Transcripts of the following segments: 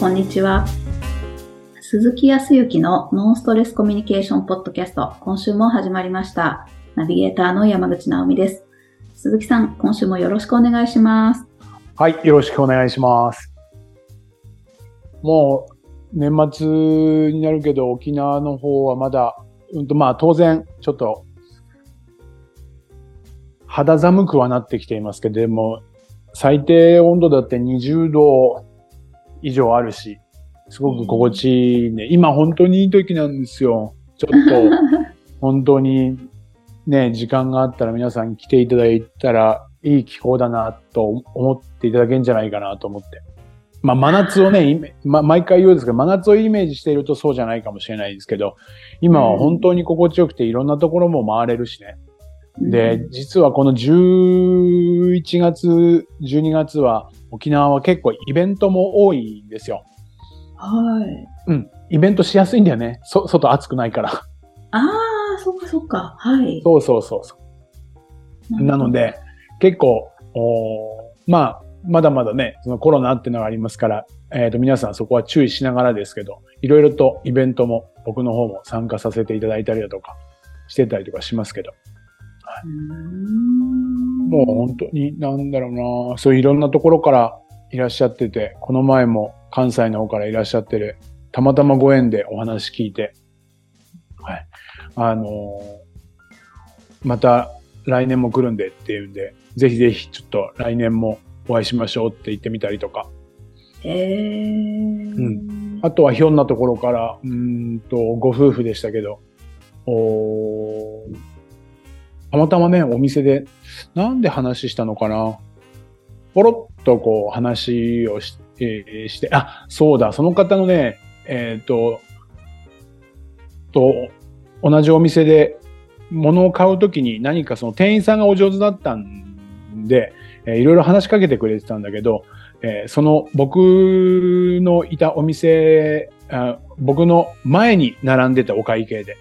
こんにちは。鈴木康之のノンストレスコミュニケーションポッドキャスト、今週も始まりました。ナビゲーターの山口直美です。鈴木さん、今週もよろしくお願いします。はい、よろしくお願いします。もう、年末になるけど、沖縄の方はまだ、うんと、まあ当然、ちょっと、肌寒くはなってきていますけど、でも、最低温度だって20度以上あるし、すごく心地いいね。今本当にいい時なんですよ。ちょっと、本当にね、時間があったら皆さん来ていただいたらいい気候だなと思っていただけるんじゃないかなと思って。まあ真夏をね、ま、毎回言うんですけど、真夏をイメージしているとそうじゃないかもしれないですけど、今は本当に心地よくていろんなところも回れるしね。で、実はこの11月、12月は沖縄は結構イベントも多いんですよ。はい。うん。イベントしやすいんだよね。そ、外暑くないから。ああ、そっかそっか。はい。そうそうそうそう。なので、結構、おまあ、まだまだね、そのコロナっていうのがありますから、えっ、と、皆さんそこは注意しながらですけど、いろいろとイベントも僕の方も参加させていただいたりだとか、してたりとかしますけど、もう本当に、なんだろうな。そういういろんなところからいらっしゃってて、この前も関西の方からいらっしゃってる、たまたまご縁でお話聞いて、はい。あのーまた来年も来るんでっていうんで、ぜひぜひちょっと来年もお会いしましょうって言ってみたりとか、へえ。うん。あとはひょんなところから、うーんと、ご夫婦でしたけど、おーたまたまね、お店で、なんで話したのかな。ポロッとこう話をし,、えーして、あ、そうだ、その方のね、えっ、と、と、同じお店で物を買うときに何かその店員さんがお上手だったんで、えーいろいろ話しかけてくれてたんだけど、えーその僕のいたお店あ、僕の前に並んでたお会計で、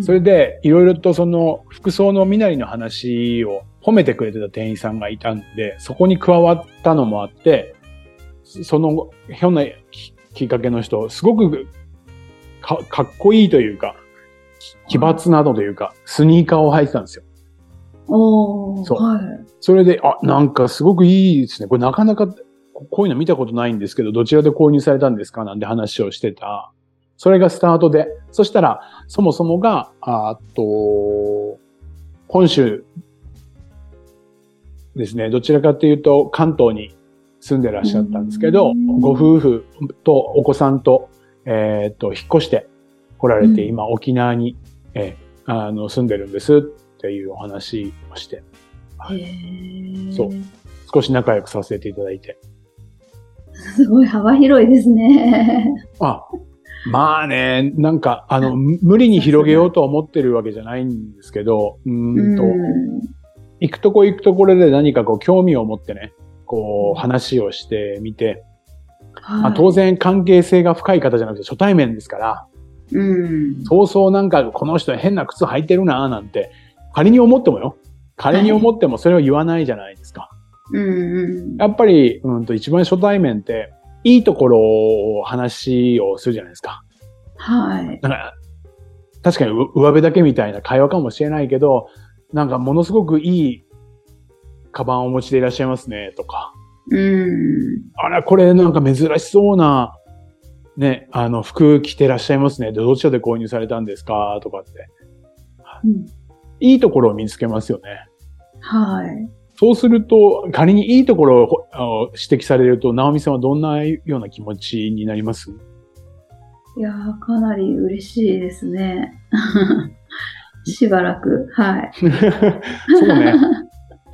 それでいろいろとその服装の身なりの話を褒めてくれてた店員さんがいたんで、そこに加わったのもあって、そのひょんなきっかけの人、すごくかかっこいいというか、奇抜などというか、スニーカーを履いてたんですよ。おーそうはい。それで、あ、なんかすごくいいですね。これなかなかこういうの見たことないんですけど、どちらで購入されたんですかなんて話をしてた。それがスタートで。そしたら、そもそもが、ああと、本州ですね。どちらかというと、関東に住んでらっしゃったんですけどうん、ご夫婦とお子さんと、えっと、引っ越して来られて、うん今沖縄に、えーあの住んでるんですっていうお話をして、へえ。そう少し仲良くさせていただいて。すごい幅広いですね。あ、まあね、なんか、あの、む無理に広げようと思ってるわけじゃないんですけど、うーんと、行くとこ行くところで何かこう興味を持ってね、こう話をしてみて、まあ、当然。然関係性が深い方じゃなくて初対面ですから、うん。そうそうなんかこの人変な靴履いてるなぁなんて、仮に思ってもよ。仮に思ってもそれを言わないじゃないですか。うんうん。やっぱり、うんと一番初対面って、いいところを話をするじゃないですか。はい。なんか、確かにう上辺だけみたいな会話かもしれないけど、なんかものすごくいいカバンをお持ちでいらっしゃいますね、とか。うん。あら、これなんか珍しそうな、ね、あの、服着てらっしゃいますね。でどちらで購入されたんですかとかって。うんいいところを見つけますよね。はい。そうすると、仮にいいところを指摘されると、直美さんはどんなような気持ちになります？いやー、かなり嬉しいですね。しばらく。はい。そうね。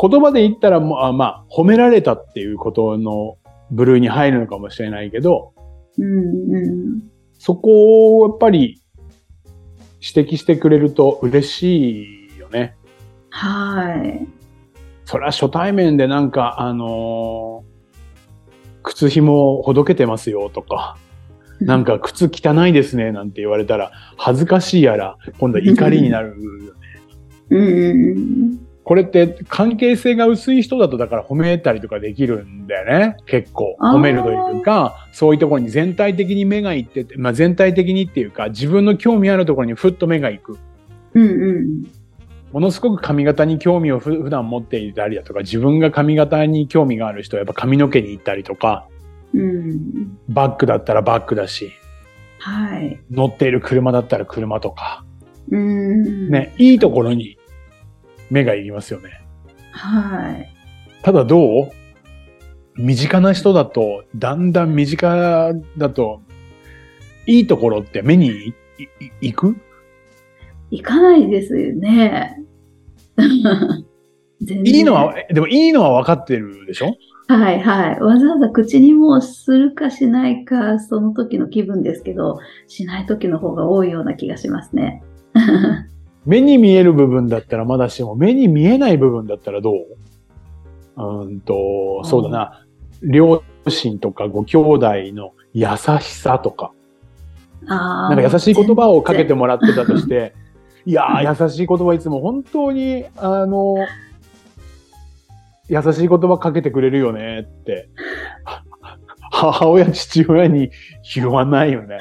言葉で言ったらもう、あまあ、褒められたっていうことの部類に入るのかもしれないけど、うんうん。そこをやっぱり指摘してくれると嬉しいよね。はい。それは初対面でなんか、あのー靴紐ほどけてますよとか、なんか靴汚いですねなんて言われたら恥ずかしいやら、今度は怒りになるよね。これって関係性が薄い人だとだから褒めたりとかできるんだよね。結構。褒めるというか、そういうところに全体的に目がいってて、まあ全体的にっていうか、自分の興味あるところにふっと目がいく。うんうん。ものすごく髪型に興味をふ普段持っていたりだとか、自分が髪型に興味がある人はやっぱ髪の毛に行ったりとか、うん。バッグだったらバッグだし、はい。乗っている車だったら車とか、うん。。ね、いいところに目がいりますよね。はい。ただどう？身近な人だと、だんだん身近だと、いいところって目に行く？行かないですよね。いいのは、でもいいのは分かってるでしょ？はいはい。わざわざ口にもするかしないか、その時の気分ですけど、しない時の方が多いような気がしますね。目に見える部分だったらまだしも、目に見えない部分だったらどう？うーんと、そうだな。両親とかご兄弟の優しさとか、あなんか優しい言葉をかけても。もらってたとして、いやー、優しい言葉いつも本当に、あの、優しい言葉かけてくれるよねって、母親、父親に言わないよね。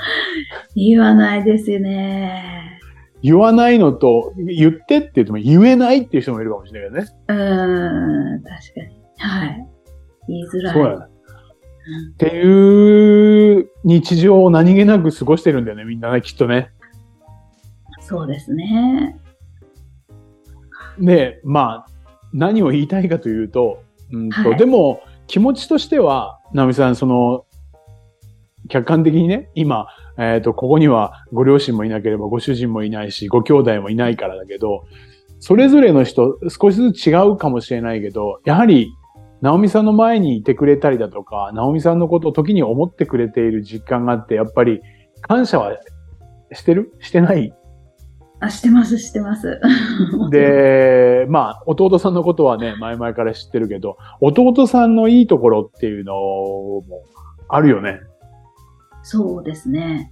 言わないですよね。言わないのと、言ってって言っても言えないっていう人もいるかもしれないけどね。うーん、確かに。はい。言いづらい。そうやね。っていう日常を何気なく過ごしてるんだよね、みんなね、きっとね。そうですね。で、まあ、何を言いたいかというと、うんとはい。でも、気持ちとしては、直美さん、その、客観的にね、今、えっ、と、ここにはご両親もいなければご主人もいないし、ご兄弟もいないからだけど、それぞれの人、少しずつ違うかもしれないけど、やはり、直美さんの前にいてくれたりだとか、直美さんのことを時に思ってくれている実感があって、やっぱり、感謝はしてる？してない？あ、してます、してます。で、まあ、弟さんのことはね、前々から知ってるけど、弟さんのいいところっていうのもあるよね。そうですね。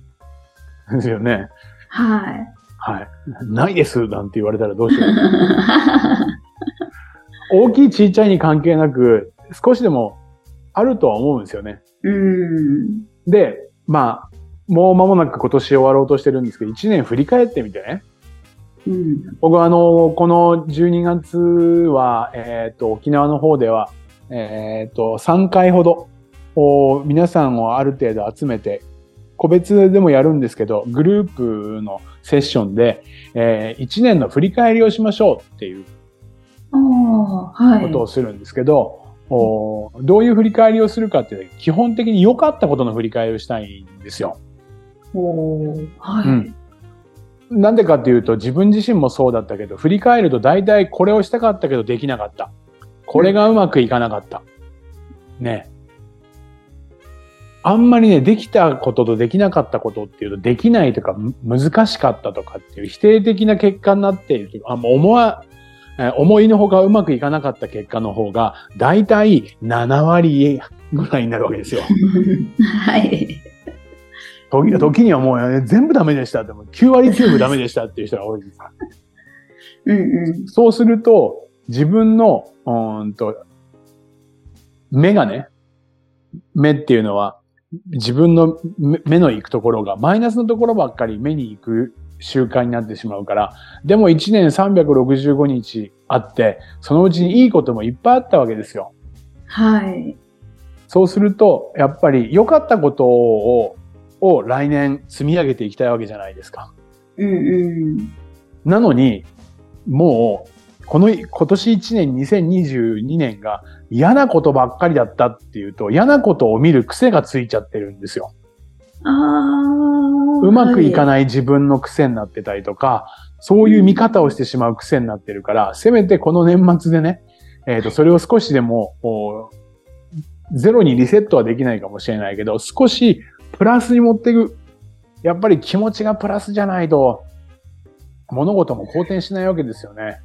ですよね。はい。はい。ないですなんて言われたらどうしよう。大きい小さいに関係なく、少しでもあるとは思うんですよね。うん。で、まあ、もう間もなく今年終わろうとしてるんですけど、1年振り返ってみてね。うん。僕はあの、この12月は、えっ、と、沖縄の方では、えっ、と、3回ほど、皆さんをある程度集めて、個別でもやるんですけど、グループのセッションで、え1年の振り返りをしましょうっていう。ことをするんですけど、おどういう振り返りをするかっていうと、基本的に良かったことの振り返りをしたいんですよ。おーはい。うんなんでかっていうと、自分自身もそうだったけど、振り返ると大体これをしたかったけどできなかった。これがうまくいかなかった。ね。あんまりね、できたこととできなかったことっていうと、できないとか難しかったとかっていう否定的な結果になっている。あもう思わ、思いのほかうまくいかなかった結果の方が、大体7割ぐらいになるわけですよ。はい。時時にはもう、ね、全部ダメでしたって、もう9割9分ダメでしたっていう人が多いです。うんうん。そうすると、自分の、うーんと、目がね、目っていうのは、自分の目目の行くところが、マイナスのところばっかり目に行く習慣になってしまうから、でも1年365日あって、そのうちにいいこともいっぱいあったわけですよ。はい。そうすると、やっぱり良かったことを、を来年積み上げていきたいわけじゃないですか。うんうん。なのに、もう、この、今年1年2022年が嫌なことばっかりだったっていうと、嫌なことを見る癖がついちゃってるんですよ。ああ。うまくいかい。ない自分の癖になってたりとか、そういう見方をしてしまう癖になってるから、せめてこの年末でね、えっ、と、それを少しでも、ゼロにリセットはできないかもしれないけど、少しプラスに持っていく。やっぱり気持ちがプラスじゃないと、物事も好転しないわけですよね。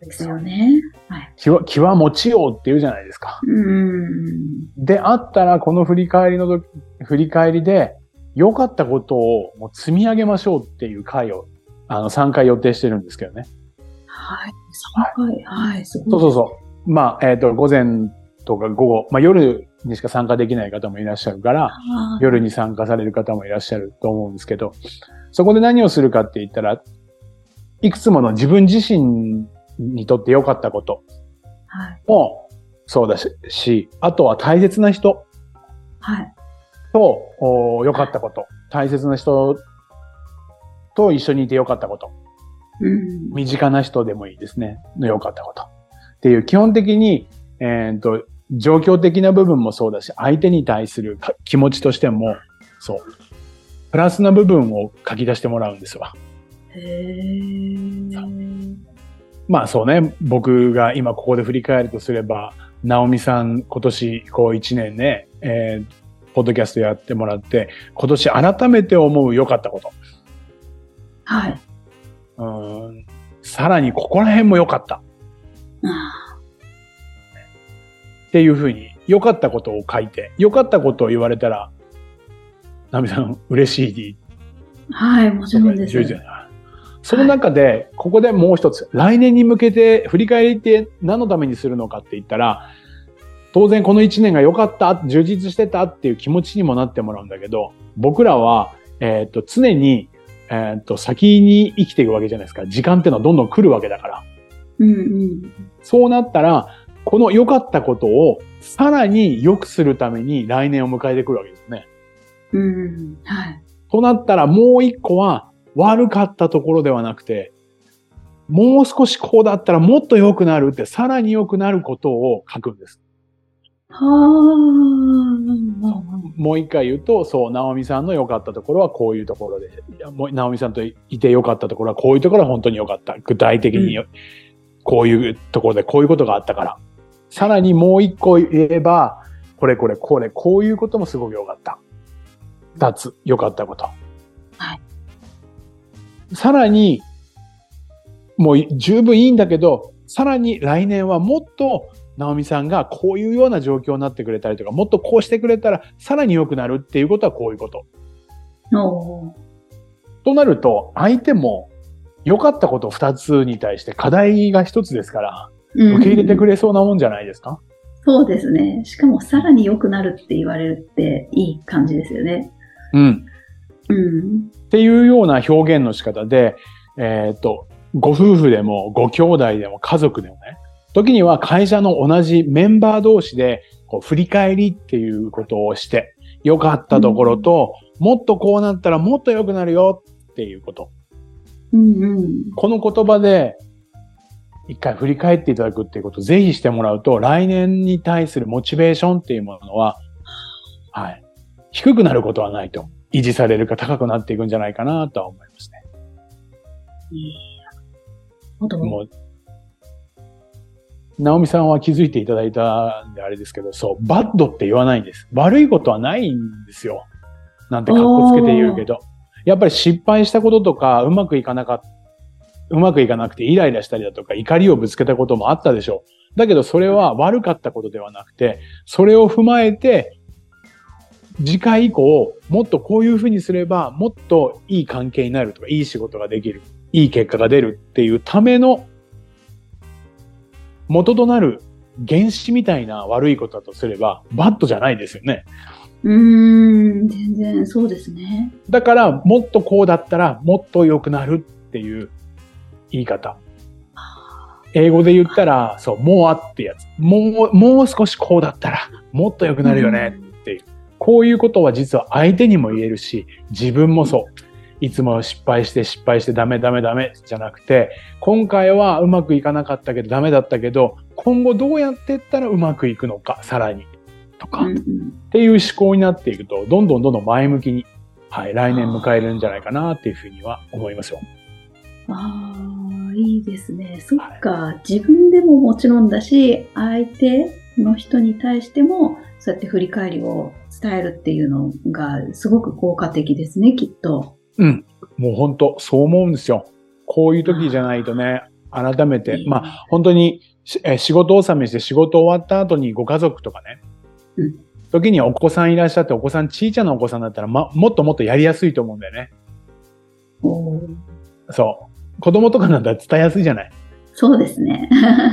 ですよね。はい。気は、気は持ちようって言うじゃないですか。うん。であったら、この振り返りの時、振り返りで、良かったことをもう積み上げましょうっていう回を、あの、3回予定してるんですけどね。はい。3回。はい。すごい。そうそうそう。まあ、えっ、と、午前とか午後、まあ夜にしか参加できない方もいらっしゃるから、夜に参加される方もいらっしゃると思うんですけど、そこで何をするかって言ったら、いくつもの自分自身にとって良かったことはい。もそうだし、しあとは大切な人はい。とお良かったこと、大切な人と一緒にいて良かったこと、うん。身近な人でもいいですね、の良かったこと。っていう基本的に、えっ、と、状況的な部分もそうだし、相手に対するか気持ちとしても、そう、プラスな部分を書き出してもらうんですわ。へー。まあそうね、僕が今ここで振り返るとすれば、ナオミさん今年こう一年ね、えーポッドキャストやってもらって、今年改めて思う良かったこと。はい。うーんさらにここら辺も良かったあっていうふうに、良かったことを書いて、良かったことを言われたら、ナオミさん嬉しいーはい、もちろんです。その中で、ここでもう一つ、来年に向けて振り返りって何のためにするのかって言ったら、当然この一年が良かった、充実してたっていう気持ちにもなってもらうんだけど、僕らは、えっ、と、常に、えっ、と、先に生きていくわけじゃないですか。時間っていうのはどんどん来るわけだから。うんうん。そうなったら、この良かったことをさらに良くするために来年を迎えてくるわけですね。うん。はい。となったらもう一個は悪かったところではなくて、もう少しこうだったらもっと良くなるってさらに良くなることを書くんです。はあ。もう一回言うと、そう、ナオミさんの良かったところはこういうところで、いやもうナオミさんといて良かったところはこういうところは本当に良かった。具体的にうこういうところでこういうことがあったから。さらにもう一個言えば、これこれこれ、こういうこともすごく良かった。二つ、良かったこと。はい。さらに、もう十分いいんだけど、さらに来年はもっと、直美さんがこういうような状況になってくれたりとか、もっとこうしてくれたらさらに良くなるっていうことはこういうこと。となると、相手も良かったこと二つに対して課題が一つですから、うん受け入れてくれそうなもんじゃないですか、そうですね。しかもさらに良くなるって言われるっていい感じですよね。うん。うん。っていうような表現の仕方で、えーっと、ご夫婦でも、ご兄弟でも、家族でもね、時には会社の同じメンバー同士で、こう、振り返りっていうことをして、良かったところと、もっとこうなったらもっと良くなるよっていうこと。うんうん。この言葉で、一回振り返っていただくっていうことをぜひしてもらうと、来年に対するモチベーションっていうものは、はい。低くなることはないと。維持されるか高くなっていくんじゃないかなとは思いますね。あともう、ナオミさんは気づいていただいたんであれですけど、そう、バッドって言わないんです。悪いことはないんですよ。なんて格好つけて言うけど。やっぱり失敗したこととか、うまくいかなかっうまくいかなくてイライラしたりだとか、怒りをぶつけたこともあったでしょう。だけどそれは悪かったことではなくて、それを踏まえて、次回以降、もっとこういうふうにすれば、もっといい関係になるとか、いい仕事ができる、いい結果が出るっていうための元となる原子みたいな悪いことだとすれば、バッドじゃないですよね。うーん、全然そうですね。だから、もっとこうだったら、もっと良くなるっていう言い方。英語で言ったら、そう、more ってやつ。もう、もう少しこうだったら、もっと良くなるよねっていう。こういうことは実は相手にも言えるし、自分もそう。いつも失敗して失敗してダメダメダメじゃなくて、今回はうまくいかなかったけどダメだったけど、今後どうやってったらうまくいくのか、さらに。とか、っていう思考になっていくと、どんどんどんどん前向きに、はい、来年迎えるんじゃないかなっていうふうには思いますよ。ああ、いいですね。そっか、自分でももちろんだし、相手の人に対しても、そうやって振り返りを伝えるっていうのが、すごく効果的ですね、きっと。うん。もう本当そう思うんですよ。こういう時じゃないとね、改めて、まあ本当にしえ仕事納めして仕事終わった後にご家族とかね、うん時にお子さんいらっしゃって、お子さん小さなお子さんだったら、ま、もっともっとやりやすいと思うんだよね。そう。子供とかなんだ伝えやすいじゃない？そうですね。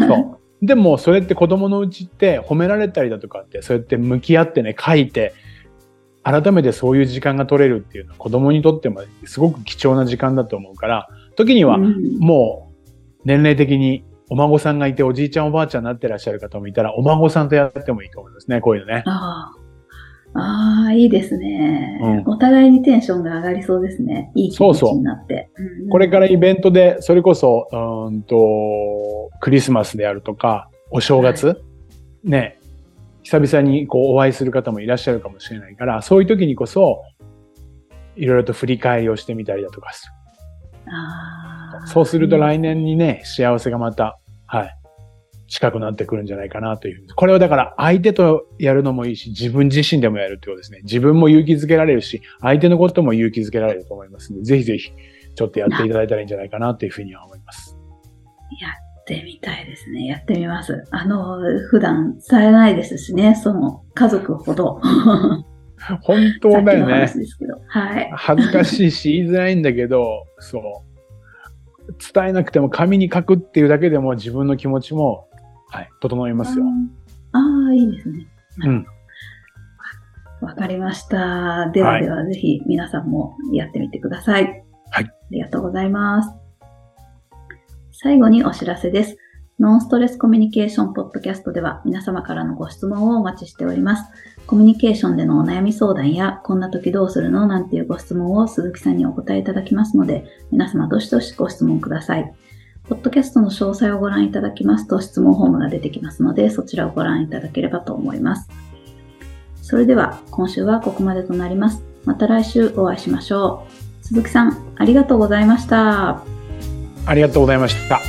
そう。でも、それって子供のうちって褒められたりだとかって、そうやって向き合ってね、書いて、改めてそういう時間が取れるっていうのは子供にとってもすごく貴重な時間だと思うから、時にはうんもう年齢的にお孫さんがいておじいちゃんおばあちゃんになってらっしゃる方もいたら、お孫さんとやってもいいと思いますね、こういうのね。ああ。ああ、いいですね、うんお互いにテンションが上がりそうですね。いい気持ちになって。うんこれからイベントで、それこそ、うーんと、クリスマスであるとか、お正月、ね、久々にこうお会いする方もいらっしゃるかもしれないから、そういう時にこそ、いろいろと振り返りをしてみたりだとかすあある。そうすると来年にね、幸せがまた、はい、近くなってくるんじゃないかなという。これをだから相手とやるのもいいし、自分自身でもやるってことですね。自分も勇気づけられるし、相手のことも勇気づけられると思いますので、ぜひぜひ、ちょっとやっていただいたらいいんじゃないかなというふうには思います。やってみたいですね。やってみます。あの、普段伝えないですしね、その家族ほど。本当だよね。はい。恥ずかしいし言いづらいんだけど、そう。伝えなくても紙に書くっていうだけでも自分の気持ちも、はい、整いますよ。ああ、いいですね。うん。わかりました。ではでは、ぜひ皆さんもやってみてください。はい。ありがとうございます。最後にお知らせです。ノンストレスコミュニケーションポッドキャストでは皆様からのご質問をお待ちしております。コミュニケーションでのお悩み相談や、こんな時どうするのなんていうご質問を鈴木さんにお答えいただきますので、皆様どしどしご質問ください。ポッドキャストの詳細をご覧いただきますと質問フォームが出てきますので、そちらをご覧いただければと思います。それでは今週はここまでとなります。また来週お会いしましょう。鈴木さん、ありがとうございました。ありがとうございました。